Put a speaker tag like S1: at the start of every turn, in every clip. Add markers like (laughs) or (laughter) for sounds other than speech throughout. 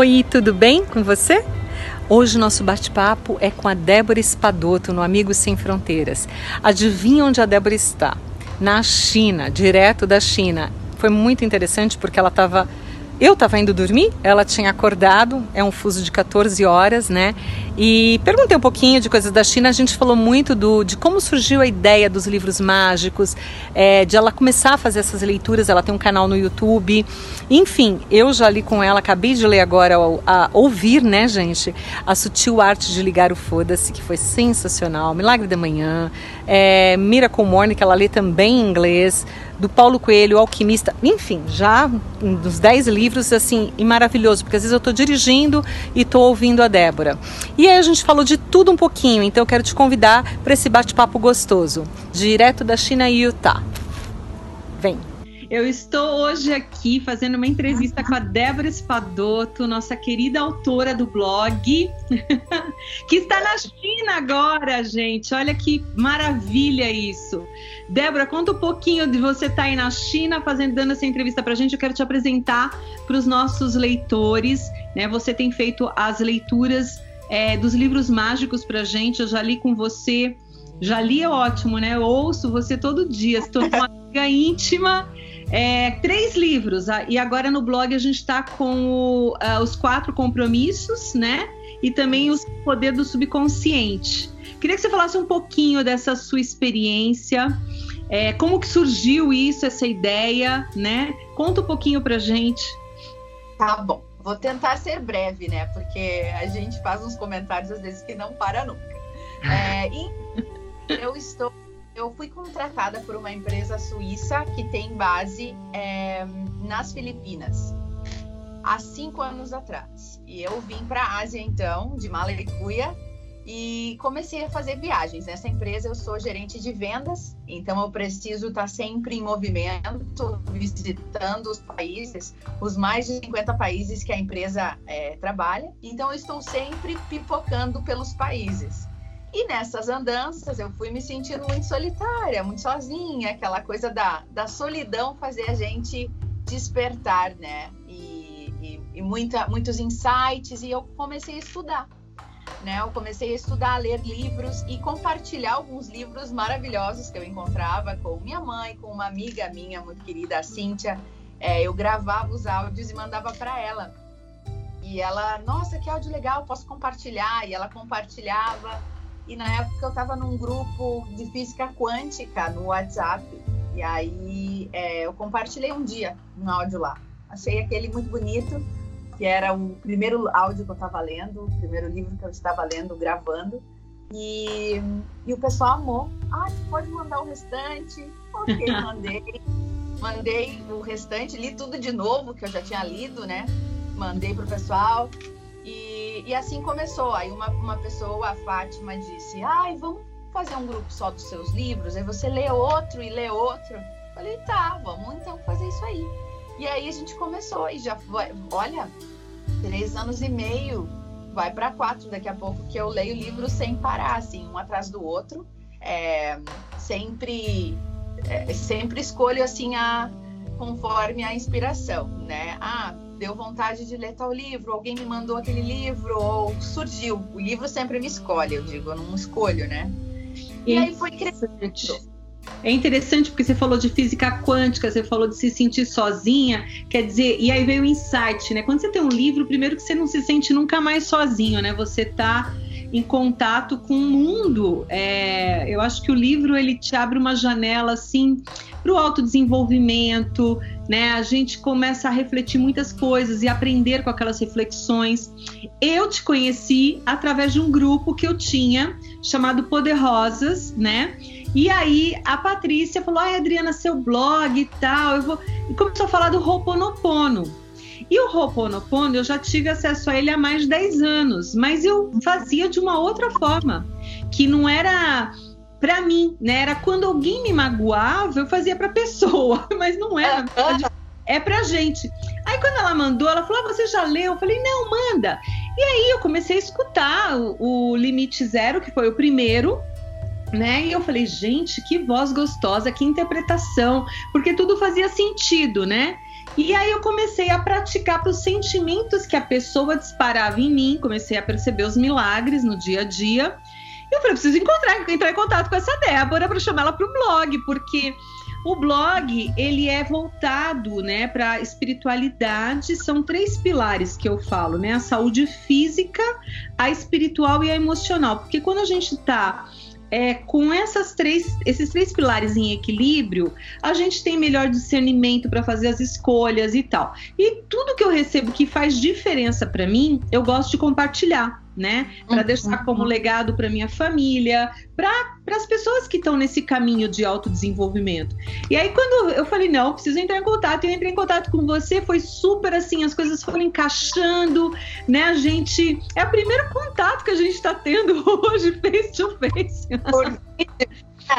S1: Oi, tudo bem com você? Hoje nosso bate-papo é com a Débora Espadoto no Amigos Sem Fronteiras. Adivinha onde a Débora está? Na China, direto da China. Foi muito interessante porque ela estava eu estava indo dormir, ela tinha acordado, é um fuso de 14 horas, né? E perguntei um pouquinho de coisas da China. A gente falou muito do, de como surgiu a ideia dos livros mágicos, é, de ela começar a fazer essas leituras. Ela tem um canal no YouTube. Enfim, eu já li com ela, acabei de ler agora, a, a ouvir, né, gente? A Sutil Arte de Ligar o Foda-se, que foi sensacional. Milagre da Manhã, é, Miracle Morning, que ela lê também em inglês do Paulo Coelho, o Alquimista, enfim, já dos 10 livros, assim, e maravilhoso, porque às vezes eu estou dirigindo e estou ouvindo a Débora. E aí a gente falou de tudo um pouquinho, então eu quero te convidar para esse bate-papo gostoso, direto da China e Utah. Vem! Eu estou hoje aqui fazendo uma entrevista com a Débora Espadoto, nossa querida autora do blog, (laughs) que está na China agora, gente. Olha que maravilha isso. Débora, conta um pouquinho de você estar tá aí na China fazendo dando essa entrevista para a gente. Eu quero te apresentar para os nossos leitores. Né? Você tem feito as leituras é, dos livros mágicos para a gente. Eu já li com você. Já li é ótimo, né? Eu ouço você todo dia. Estou uma (laughs) amiga íntima é, três livros, ah, e agora no blog a gente está com o, uh, os quatro compromissos, né? E também o poder do subconsciente. Queria que você falasse um pouquinho dessa sua experiência, é, como que surgiu isso, essa ideia, né? Conta um pouquinho pra gente.
S2: Tá bom, vou tentar ser breve, né? Porque a gente faz uns comentários às vezes que não para nunca. É, (laughs) eu estou eu fui contratada por uma empresa suíça que tem base é, nas Filipinas há cinco anos atrás. E eu vim para a Ásia então, de Malecuia, e comecei a fazer viagens. Nessa empresa eu sou gerente de vendas, então eu preciso estar sempre em movimento, visitando os países, os mais de 50 países que a empresa é, trabalha. Então eu estou sempre pipocando pelos países. E nessas andanças eu fui me sentindo muito solitária, muito sozinha, aquela coisa da, da solidão fazer a gente despertar, né? E, e, e muita, muitos insights, e eu comecei a estudar. Né? Eu comecei a estudar, a ler livros e compartilhar alguns livros maravilhosos que eu encontrava com minha mãe, com uma amiga minha muito querida, a Cíntia. É, eu gravava os áudios e mandava para ela. E ela, nossa, que áudio legal, posso compartilhar? E ela compartilhava. E na época eu estava num grupo de física quântica no WhatsApp. E aí é, eu compartilhei um dia um áudio lá. Achei aquele muito bonito, que era o primeiro áudio que eu estava lendo, o primeiro livro que eu estava lendo, gravando. E, e o pessoal amou. Ah, pode mandar o restante? Ok, (laughs) mandei. mandei o restante, li tudo de novo, que eu já tinha lido, né? Mandei pro pessoal. E, assim começou. Aí uma, uma pessoa, a Fátima, disse: Ai, vamos fazer um grupo só dos seus livros? Aí você lê outro e lê outro. Falei: Tá, vamos então fazer isso aí. E aí a gente começou e já foi, olha, três anos e meio, vai para quatro daqui a pouco que eu leio livros sem parar, assim, um atrás do outro. É, sempre, é, sempre escolho assim a conforme a inspiração, né? Ah, deu vontade de ler tal livro, alguém me mandou aquele livro, ou surgiu. O livro sempre me escolhe, eu digo, eu não escolho, né?
S1: E aí foi crescendo. É interessante porque você falou de física quântica, você falou de se sentir sozinha, quer dizer, e aí veio o insight, né? Quando você tem um livro, primeiro que você não se sente nunca mais sozinho, né? Você tá em contato com o mundo. É, eu acho que o livro ele te abre uma janela assim para o autodesenvolvimento, né? A gente começa a refletir muitas coisas e aprender com aquelas reflexões. Eu te conheci através de um grupo que eu tinha chamado Poderosas, né? E aí a Patrícia falou: "Ai, Adriana, seu blog e tal". Eu vou e começou a falar do Ho'oponopono. E o Ho'oponopono, eu já tive acesso a ele há mais de 10 anos, mas eu fazia de uma outra forma, que não era para mim, né? Era quando alguém me magoava, eu fazia para (laughs) pessoa, mas não era. É pra gente. Aí quando ela mandou, ela falou: ah, "Você já leu?" Eu falei: "Não, manda". E aí eu comecei a escutar o, o Limite Zero, que foi o primeiro, né? E eu falei, gente, que voz gostosa, que interpretação, porque tudo fazia sentido, né? E aí eu comecei a praticar para os sentimentos que a pessoa disparava em mim, comecei a perceber os milagres no dia a dia. E eu falei, preciso encontrar, entrar em contato com essa Débora para chamar ela para o blog, porque o blog ele é voltado, né, para espiritualidade. São três pilares que eu falo, né, a saúde física, a espiritual e a emocional. Porque quando a gente está é, com essas três, esses três pilares em equilíbrio, a gente tem melhor discernimento para fazer as escolhas e tal. E tudo que eu recebo que faz diferença para mim, eu gosto de compartilhar né? Para deixar como legado para minha família, para as pessoas que estão nesse caminho de autodesenvolvimento. E aí, quando eu falei, não, preciso entrar em contato, eu entrei em contato com você, foi super assim, as coisas foram encaixando, né? A gente. É o primeiro contato que a gente está tendo (laughs) hoje, face to face.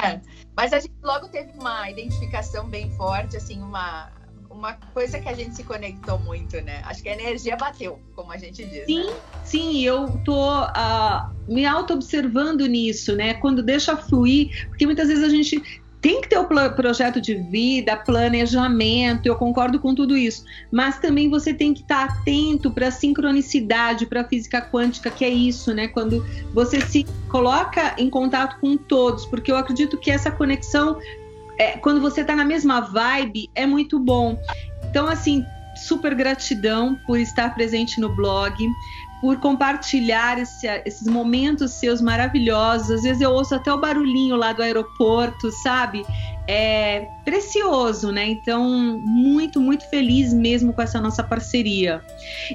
S2: É, mas a gente logo teve uma identificação bem forte, assim, uma uma coisa que a gente se conectou muito, né? Acho que a energia bateu, como a gente diz.
S1: Sim,
S2: né?
S1: sim, eu tô uh, me auto-observando nisso, né? Quando deixa fluir, porque muitas vezes a gente tem que ter o projeto de vida, planejamento, eu concordo com tudo isso, mas também você tem que estar atento para a sincronicidade, para a física quântica, que é isso, né? Quando você se coloca em contato com todos, porque eu acredito que essa conexão é, quando você está na mesma vibe, é muito bom. Então, assim, super gratidão por estar presente no blog, por compartilhar esse, esses momentos seus maravilhosos. Às vezes eu ouço até o barulhinho lá do aeroporto, sabe? É precioso, né? Então, muito, muito feliz mesmo com essa nossa parceria.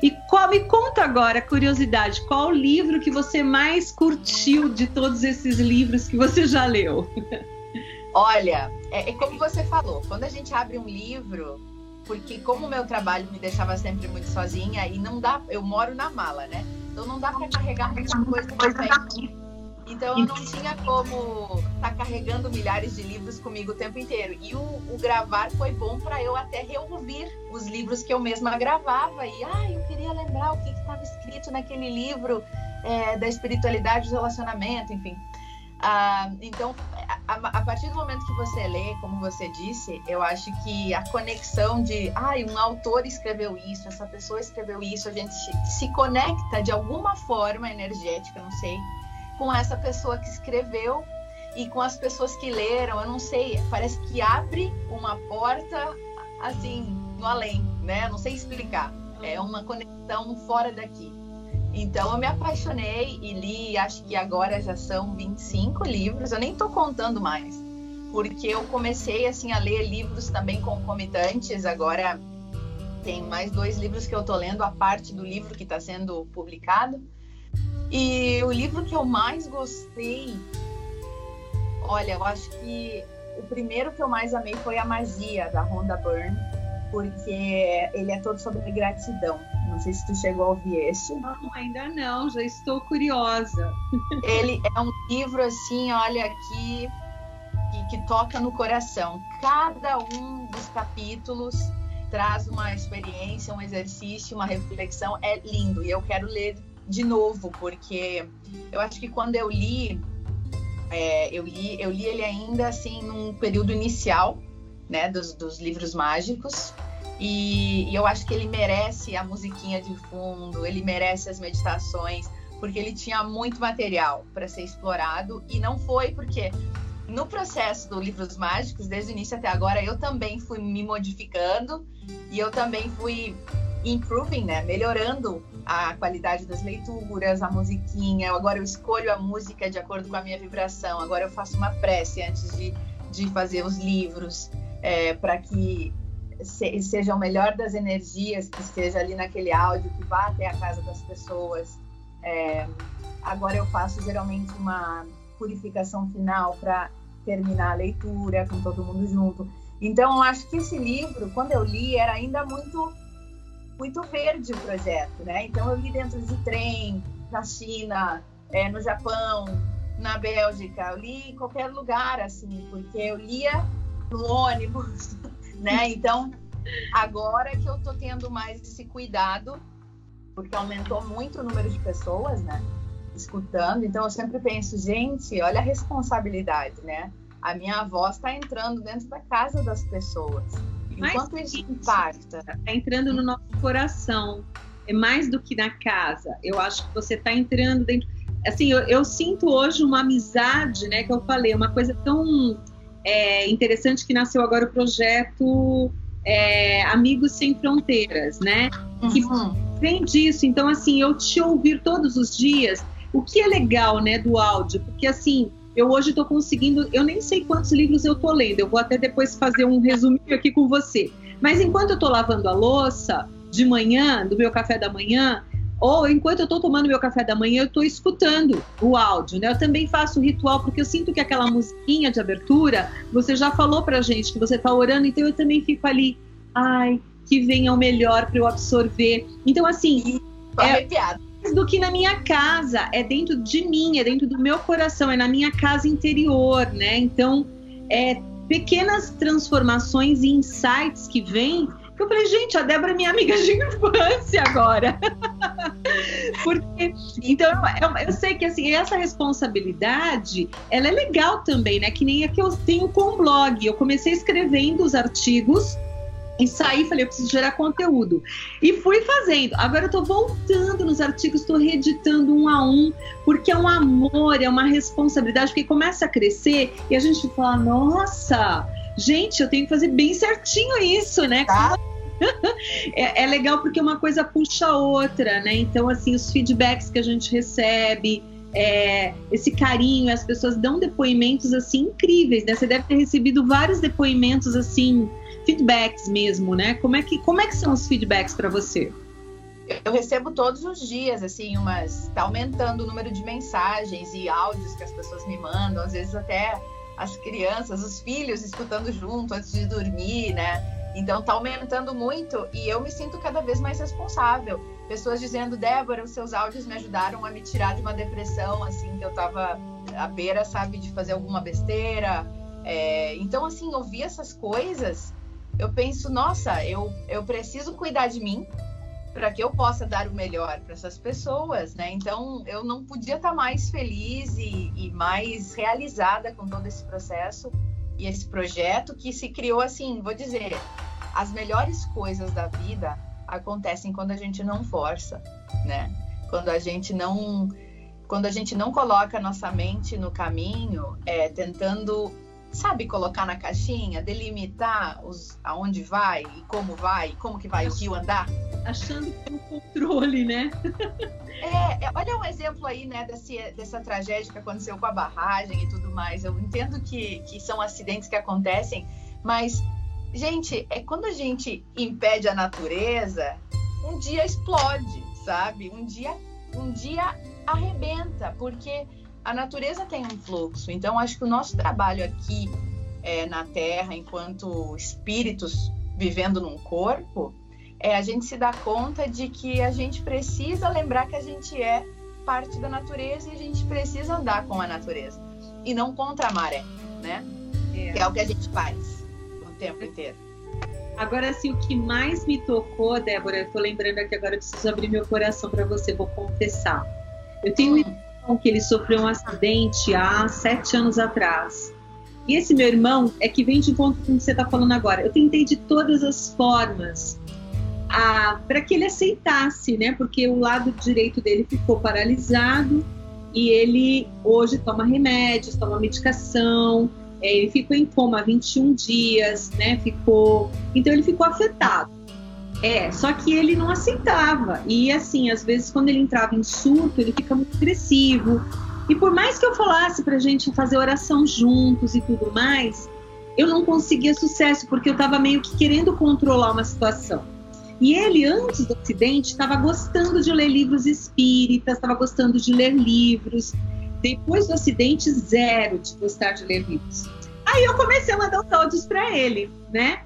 S1: E qual, me conta agora, curiosidade, qual o livro que você mais curtiu de todos esses livros que você já leu? (laughs)
S2: Olha, é, é, como você falou, quando a gente abre um livro, porque como o meu trabalho me deixava sempre muito sozinha e não dá, eu moro na mala, né? Então não dá para carregar muita coisa também. Então eu não tinha como estar tá carregando milhares de livros comigo o tempo inteiro. E o, o gravar foi bom para eu até reouvir os livros que eu mesma gravava. E ah, eu queria lembrar o que estava escrito naquele livro é, da espiritualidade do relacionamento, enfim. Ah, então, a, a, partir do momento que você lê, como você disse, eu acho que a conexão de, ai, ah, um autor escreveu isso, essa pessoa escreveu isso, a gente se conecta de alguma forma energética, não sei, com essa pessoa que escreveu e com as pessoas que leram, eu não sei, parece que abre uma porta assim no além, né? Não sei explicar. É uma conexão fora daqui. Então eu me apaixonei e li, acho que agora já são 25 livros, eu nem estou contando mais, porque eu comecei assim a ler livros também concomitantes, agora tem mais dois livros que eu estou lendo, a parte do livro que está sendo publicado. E o livro que eu mais gostei, olha, eu acho que o primeiro que eu mais amei foi A Magia, da Rhonda Byrne, porque ele é todo sobre gratidão. Não sei se tu chegou a ouvir esse.
S1: Não, ainda não, já estou curiosa.
S2: Ele é um livro assim, olha aqui, que, que toca no coração. Cada um dos capítulos traz uma experiência, um exercício, uma reflexão. É lindo e eu quero ler de novo porque eu acho que quando eu li, é, eu li, eu li ele ainda assim num período inicial, né, dos, dos livros mágicos. E, e, eu acho que ele merece a musiquinha de fundo, ele merece as meditações, porque ele tinha muito material para ser explorado e não foi porque no processo do Livros Mágicos, desde o início até agora, eu também fui me modificando e eu também fui improving, né, melhorando a qualidade das leituras, a musiquinha. Agora eu escolho a música de acordo com a minha vibração. Agora eu faço uma prece antes de, de fazer os livros, é, para que se, seja o melhor das energias que esteja ali naquele áudio, que vá até a casa das pessoas. É, agora eu faço geralmente uma purificação final para terminar a leitura com todo mundo junto. Então eu acho que esse livro, quando eu li, era ainda muito muito verde o projeto, né? Então eu li dentro de trem, na China, é, no Japão, na Bélgica, eu li em qualquer lugar assim, porque eu lia no ônibus, (laughs) né? Então, agora que eu tô tendo mais esse cuidado, porque aumentou muito o número de pessoas, né? Escutando. Então, eu sempre penso, gente, olha a responsabilidade, né? A minha voz está entrando dentro da casa das pessoas. Enquanto isso impacta.
S1: Está entrando no nosso coração. É mais do que na casa. Eu acho que você está entrando dentro. Assim, eu, eu, sinto hoje uma amizade, né? Que eu falei, uma coisa tão é, interessante que nasceu agora o projeto é, Amigos Sem Fronteiras, né? Que uhum. vem disso. Então, assim, eu te ouvir todos os dias, o que é legal, né, do áudio, porque assim eu hoje estou conseguindo, eu nem sei quantos livros eu estou lendo, eu vou até depois fazer um resuminho aqui com você. Mas enquanto eu estou lavando a louça de manhã, do meu café da manhã, ou enquanto eu estou tomando meu café da manhã, eu estou escutando o áudio, né? Eu também faço o ritual, porque eu sinto que aquela musiquinha de abertura, você já falou pra gente que você está orando, então eu também fico ali, ai, que venha o melhor para eu absorver. Então, assim.
S2: Tô é, arrepiado
S1: do que na minha casa, é dentro de mim, é dentro do meu coração, é na minha casa interior, né? Então, é pequenas transformações e insights que vêm. Eu falei, gente, a Débora é minha amiga de infância agora. (laughs) Porque, então, eu, eu, sei que assim, essa responsabilidade, ela é legal também, né? Que nem a que eu tenho com o blog. Eu comecei escrevendo os artigos e saí, falei, eu preciso gerar conteúdo. E fui fazendo. Agora eu tô voltando nos artigos, estou reeditando um a um, porque é um amor, é uma responsabilidade, porque começa a crescer e a gente fala, nossa, gente, eu tenho que fazer bem certinho isso, né? Tá. (laughs) é, é legal porque uma coisa puxa a outra, né? Então, assim, os feedbacks que a gente recebe, é, esse carinho, as pessoas dão depoimentos assim incríveis, né? Você deve ter recebido vários depoimentos assim feedbacks mesmo, né? Como é que, como é que são os feedbacks para você?
S2: Eu recebo todos os dias, assim, umas. Tá aumentando o número de mensagens e áudios que as pessoas me mandam, às vezes até as crianças, os filhos escutando junto antes de dormir, né? Então tá aumentando muito e eu me sinto cada vez mais responsável. Pessoas dizendo, Débora, os seus áudios me ajudaram a me tirar de uma depressão, assim, que eu tava à beira, sabe, de fazer alguma besteira. É... então, assim, ouvir essas coisas eu penso, nossa, eu, eu preciso cuidar de mim para que eu possa dar o melhor para essas pessoas, né? Então, eu não podia estar tá mais feliz e, e mais realizada com todo esse processo e esse projeto que se criou assim, vou dizer, as melhores coisas da vida acontecem quando a gente não força, né? Quando a gente não quando a gente não coloca a nossa mente no caminho, é, tentando sabe colocar na caixinha, delimitar os, aonde vai e como vai, como que vai o rio andar?
S1: Achando que tem um controle, né?
S2: é, é, olha um exemplo aí, né, desse, dessa tragédia que aconteceu com a barragem e tudo mais. Eu entendo que, que são acidentes que acontecem, mas, gente, é quando a gente impede a natureza, um dia explode, sabe? Um dia, um dia arrebenta, porque a natureza tem um fluxo. Então, acho que o nosso trabalho aqui é, na Terra, enquanto espíritos vivendo num corpo, é a gente se dar conta de que a gente precisa lembrar que a gente é parte da natureza e a gente precisa andar com a natureza e não contra a maré, né? É. Que é o que a gente faz o tempo inteiro.
S1: Agora, assim, o que mais me tocou, Débora, eu tô lembrando aqui agora, eu preciso abrir meu coração para você, vou confessar. Eu tenho hum que ele sofreu um acidente há sete anos atrás. E esse meu irmão é que vem de encontro com o que você está falando agora. Eu tentei de todas as formas para que ele aceitasse, né? Porque o lado direito dele ficou paralisado e ele hoje toma remédios, toma medicação. É, ele ficou em coma 21 dias, né? Ficou, então ele ficou afetado. É, só que ele não aceitava. E assim, às vezes quando ele entrava em surto, ele fica muito agressivo. E por mais que eu falasse pra gente fazer oração juntos e tudo mais, eu não conseguia sucesso, porque eu estava meio que querendo controlar uma situação. E ele, antes do acidente, estava gostando de ler livros espíritas, estava gostando de ler livros. Depois do acidente, zero de gostar de ler livros. Aí eu comecei a mandar os áudios para ele, né?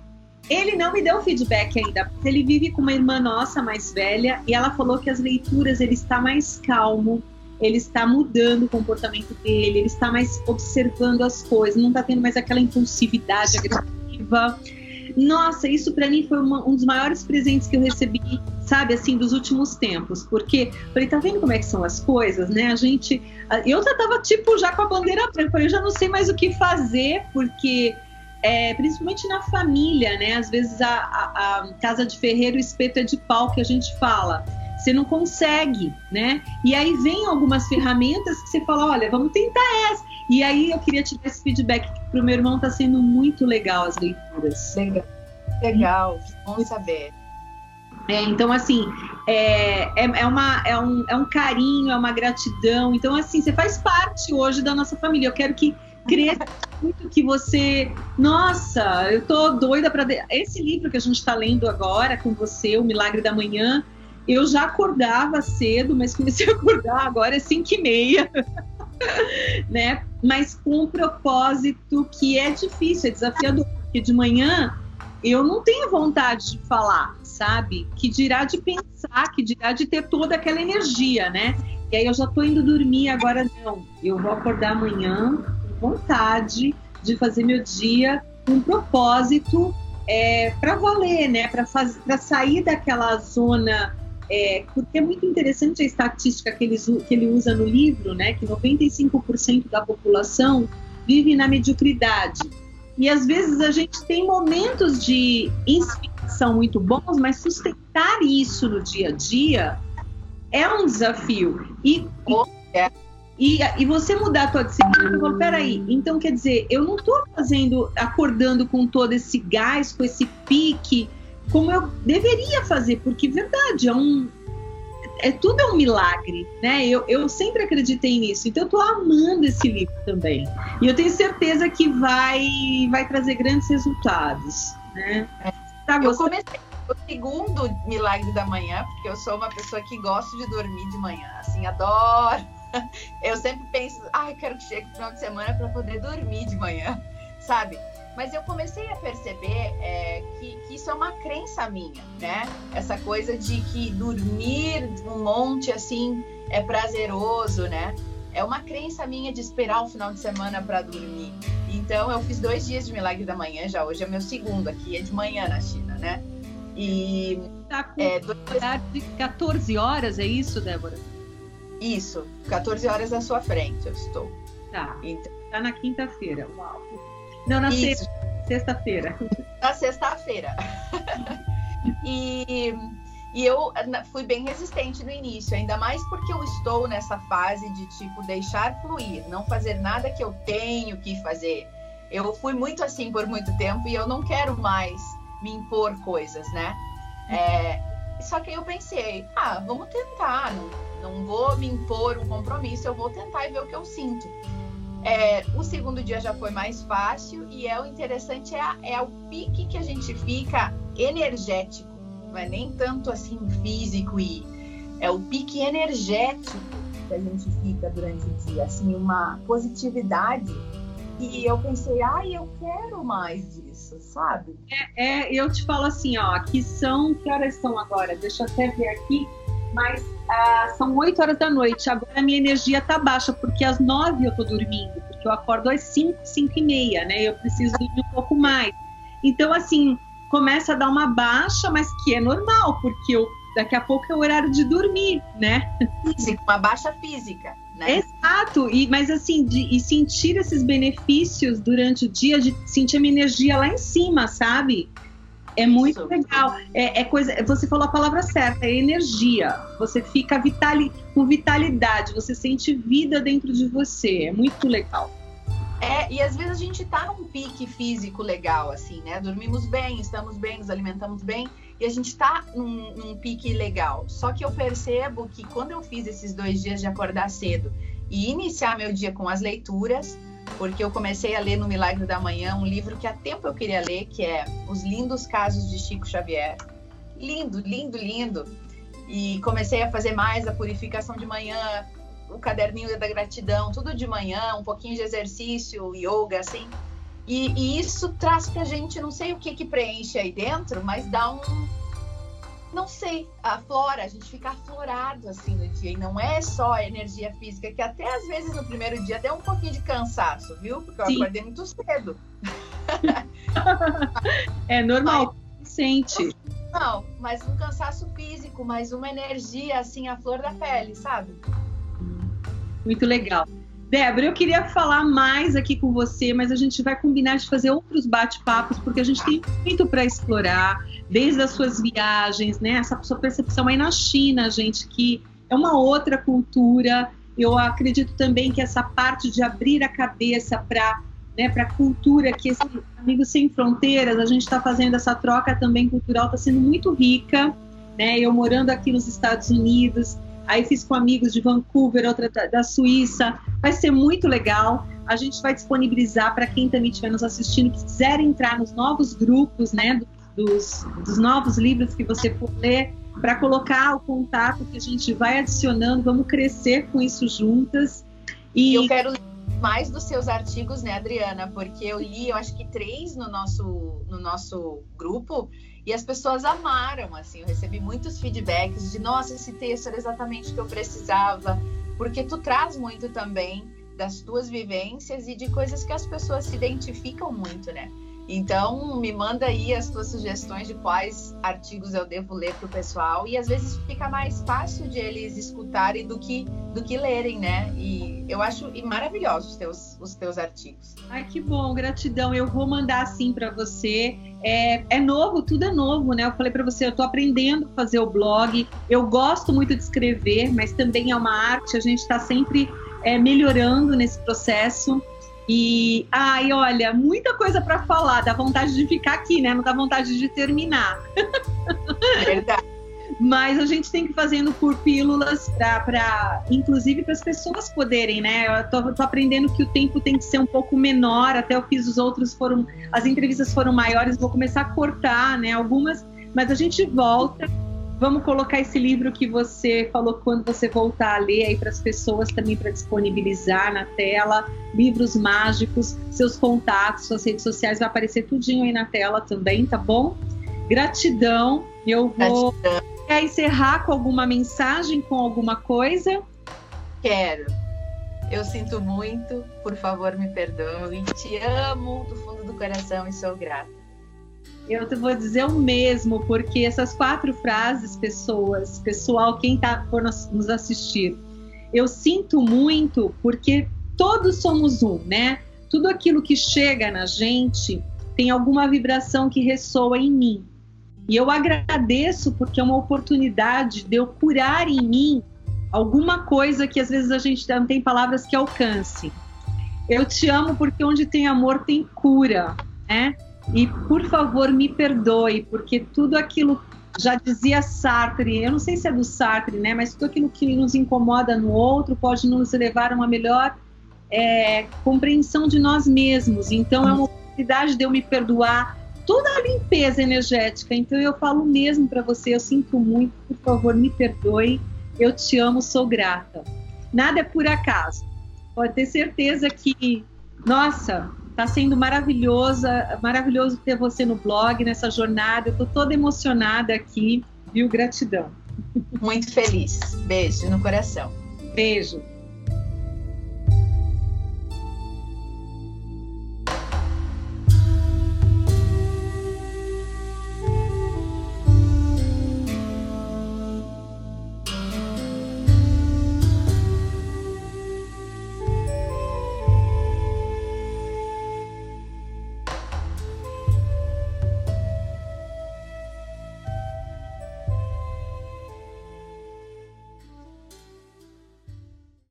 S1: Ele não me deu feedback ainda, ele vive com uma irmã nossa mais velha e ela falou que as leituras ele está mais calmo, ele está mudando o comportamento dele, ele está mais observando as coisas, não está tendo mais aquela impulsividade agressiva. Nossa, isso para mim foi uma, um dos maiores presentes que eu recebi, sabe, assim, dos últimos tempos. Porque, falei, tá vendo como é que são as coisas, né? A gente. Eu já tava, tipo, já com a bandeira branca, eu já não sei mais o que fazer, porque é, principalmente na família, né? Às vezes a, a, a casa de ferreiro, o espeto é de pau que a gente fala. Você não consegue, né? E aí vem algumas ferramentas que você fala, olha, vamos tentar essa. E aí eu queria te dar esse feedback que para o meu irmão está sendo muito legal as leituras.
S2: Legal, legal, bom saber.
S1: É, então, assim, é, é, é, uma, é, um, é um carinho, é uma gratidão. Então, assim, você faz parte hoje da nossa família. Eu quero que cresça muito, que você. Nossa, eu tô doida para. Esse livro que a gente está lendo agora com você, O Milagre da Manhã, eu já acordava cedo, mas comecei a acordar agora é 5 e meia. (laughs) né? Mas com um propósito que é difícil, é desafiador, porque de manhã eu não tenho vontade de falar, sabe? Que dirá de pensar, que dirá de ter toda aquela energia, né? E aí eu já tô indo dormir, agora não. Eu vou acordar amanhã vontade de fazer meu dia com um propósito é, para valer, né? Para sair daquela zona. É, porque é muito interessante a estatística que ele, que ele usa no livro, né? Que 95% da população vive na mediocridade. E às vezes a gente tem momentos de inspiração muito bons, mas sustentar isso no dia a dia é um desafio. E. e, e você mudar a tua disciplina, eu falo, peraí, então quer dizer, eu não estou fazendo, acordando com todo esse gás, com esse pique, como eu deveria fazer, porque verdade, é um, é tudo é um milagre, né? Eu, eu sempre acreditei nisso, então eu tô amando esse livro também. E eu tenho certeza que vai vai trazer grandes resultados, né?
S2: Tá eu comecei o segundo milagre da manhã, porque eu sou uma pessoa que gosta de dormir de manhã, assim, adoro. (laughs) Eu sempre penso, ai, ah, quero que chegue o final de semana para poder dormir de manhã, (laughs) sabe? Mas eu comecei a perceber é, que, que, isso é uma crença minha, né? Essa coisa de que dormir um monte assim é prazeroso, né? É uma crença minha de esperar o final de semana para dormir. Então eu fiz dois dias de milagre da manhã já. Hoje é meu segundo aqui, é de manhã na China, né?
S1: E tá com é, dois... de 14 horas, é isso, Débora?
S2: Isso, 14 horas à sua frente eu estou.
S1: Tá. Então, tá na quinta-feira. Uau. Não, na sexta-feira.
S2: Na sexta-feira. e, e eu fui bem resistente no início, ainda mais porque eu estou nessa fase de tipo deixar fluir, não fazer nada que eu tenho que fazer. Eu fui muito assim por muito tempo e eu não quero mais me impor coisas, né? É, só que eu pensei, ah, vamos tentar, não, não vou me impor um compromisso, eu vou tentar e ver o que eu sinto. É, o segundo dia já foi mais fácil e é o interessante é, a, é o pique que a gente fica energético, não é nem tanto assim físico e é o pique energético que a gente fica durante o dia, assim uma positividade e eu pensei, ai, eu quero mais disso, sabe?
S1: É, é, eu te falo assim, ó, aqui são, que horas são agora? Deixa eu até ver aqui, mas ah, são 8 horas da noite. Agora a minha energia tá baixa, porque às 9 eu tô dormindo, porque eu acordo às 5, 5 e meia, né? Eu preciso dormir um pouco mais. Então, assim, começa a dar uma baixa, mas que é normal, porque eu, daqui a pouco é o horário de dormir, né?
S2: Física, uma baixa física. Né?
S1: Exato, e, mas assim, de, e sentir esses benefícios durante o dia, de sentir a minha energia lá em cima, sabe? É muito Isso. legal. É, é, coisa. Você falou a palavra certa, é energia. Você fica vitali, com vitalidade, você sente vida dentro de você. É muito legal.
S2: É, e às vezes a gente tá num pique físico legal, assim, né? Dormimos bem, estamos bem, nos alimentamos bem, e a gente tá num, num pique legal. Só que eu percebo que quando eu fiz esses dois dias de acordar cedo e iniciar meu dia com as leituras, porque eu comecei a ler no Milagre da Manhã um livro que há tempo eu queria ler, que é Os Lindos Casos de Chico Xavier. Lindo, lindo, lindo. E comecei a fazer mais a purificação de manhã, o caderninho da gratidão, tudo de manhã, um pouquinho de exercício, yoga, assim. E, e isso traz pra gente, não sei o que que preenche aí dentro, mas dá um, não sei, a flora, a gente fica aflorado assim no dia. E não é só a energia física, que até às vezes no primeiro dia deu um pouquinho de cansaço, viu? Porque eu Sim. acordei muito cedo. (laughs)
S1: é normal, mas, sente.
S2: Não, mas um cansaço físico, mas uma energia assim, a flor da pele, sabe?
S1: Muito legal. Débora, eu queria falar mais aqui com você, mas a gente vai combinar de fazer outros bate-papos, porque a gente tem muito para explorar, desde as suas viagens, né? Essa sua percepção aí na China, gente, que é uma outra cultura. Eu acredito também que essa parte de abrir a cabeça para né, para a cultura, que esse Amigos Sem Fronteiras, a gente está fazendo essa troca também cultural, está sendo muito rica. Né? Eu morando aqui nos Estados Unidos, aí fiz com amigos de Vancouver, outra da, Suíça, vai ser muito legal. A gente vai disponibilizar para quem também estiver nos assistindo, quiser entrar nos novos grupos, né, dos, dos novos livros que você for ler, para colocar o contato que a gente vai adicionando, vamos crescer com isso juntas.
S2: E eu quero mais dos seus artigos, né, Adriana? Porque eu li, eu acho que três no nosso, no nosso grupo e as pessoas amaram, assim. Eu recebi muitos feedbacks de, nossa, esse texto era exatamente o que eu precisava, porque tu traz muito também das tuas vivências e de coisas que as pessoas se identificam muito, né? Então, me manda aí as tuas sugestões de quais artigos eu devo ler para o pessoal e às vezes fica mais fácil de eles escutarem do que do que lerem, né? E eu acho maravilhosos os teus, os teus artigos.
S1: Ai, que bom, gratidão. Eu vou mandar assim para você. É, é novo, tudo é novo, né? Eu falei para você, eu estou aprendendo a fazer o blog. Eu gosto muito de escrever, mas também é uma arte. A gente está sempre é, melhorando nesse processo. E, ai, olha, muita coisa para falar, dá vontade de ficar aqui, né? Não dá vontade de terminar.
S2: Verdade.
S1: Mas a gente tem que ir fazendo por pílulas para, inclusive, para as pessoas poderem, né? Eu tô, tô, aprendendo que o tempo tem que ser um pouco menor. Até eu fiz os outros foram, as entrevistas foram maiores. Vou começar a cortar, né? Algumas, mas a gente volta Vamos colocar esse livro que você falou quando você voltar a ler aí para as pessoas também para disponibilizar na tela. Livros mágicos, seus contatos, suas redes sociais, vai aparecer tudinho aí na tela também, tá bom? Gratidão. Eu vou. Gratidão. Quer encerrar com alguma mensagem, com alguma coisa?
S2: Quero. Eu sinto muito, por favor, me perdoe. Te amo do fundo do coração e sou grata.
S1: Eu te vou dizer o mesmo, porque essas quatro frases, pessoas, pessoal, quem está por nos assistir, eu sinto muito porque todos somos um, né? Tudo aquilo que chega na gente tem alguma vibração que ressoa em mim. E eu agradeço porque é uma oportunidade de eu curar em mim alguma coisa que às vezes a gente não tem palavras que alcance. Eu te amo porque onde tem amor tem cura, né? E por favor, me perdoe, porque tudo aquilo já dizia Sartre, eu não sei se é do Sartre, né, mas tudo aquilo que nos incomoda no outro pode nos levar a uma melhor é, compreensão de nós mesmos. Então é uma oportunidade de eu me perdoar toda a limpeza energética. Então eu falo mesmo para você, eu sinto muito, por favor, me perdoe. Eu te amo, sou grata. Nada é por acaso. Pode ter certeza que, nossa, Está sendo maravilhosa, maravilhoso ter você no blog, nessa jornada. Eu estou toda emocionada aqui, viu? Gratidão.
S2: Muito feliz. Beijo no coração.
S1: Beijo.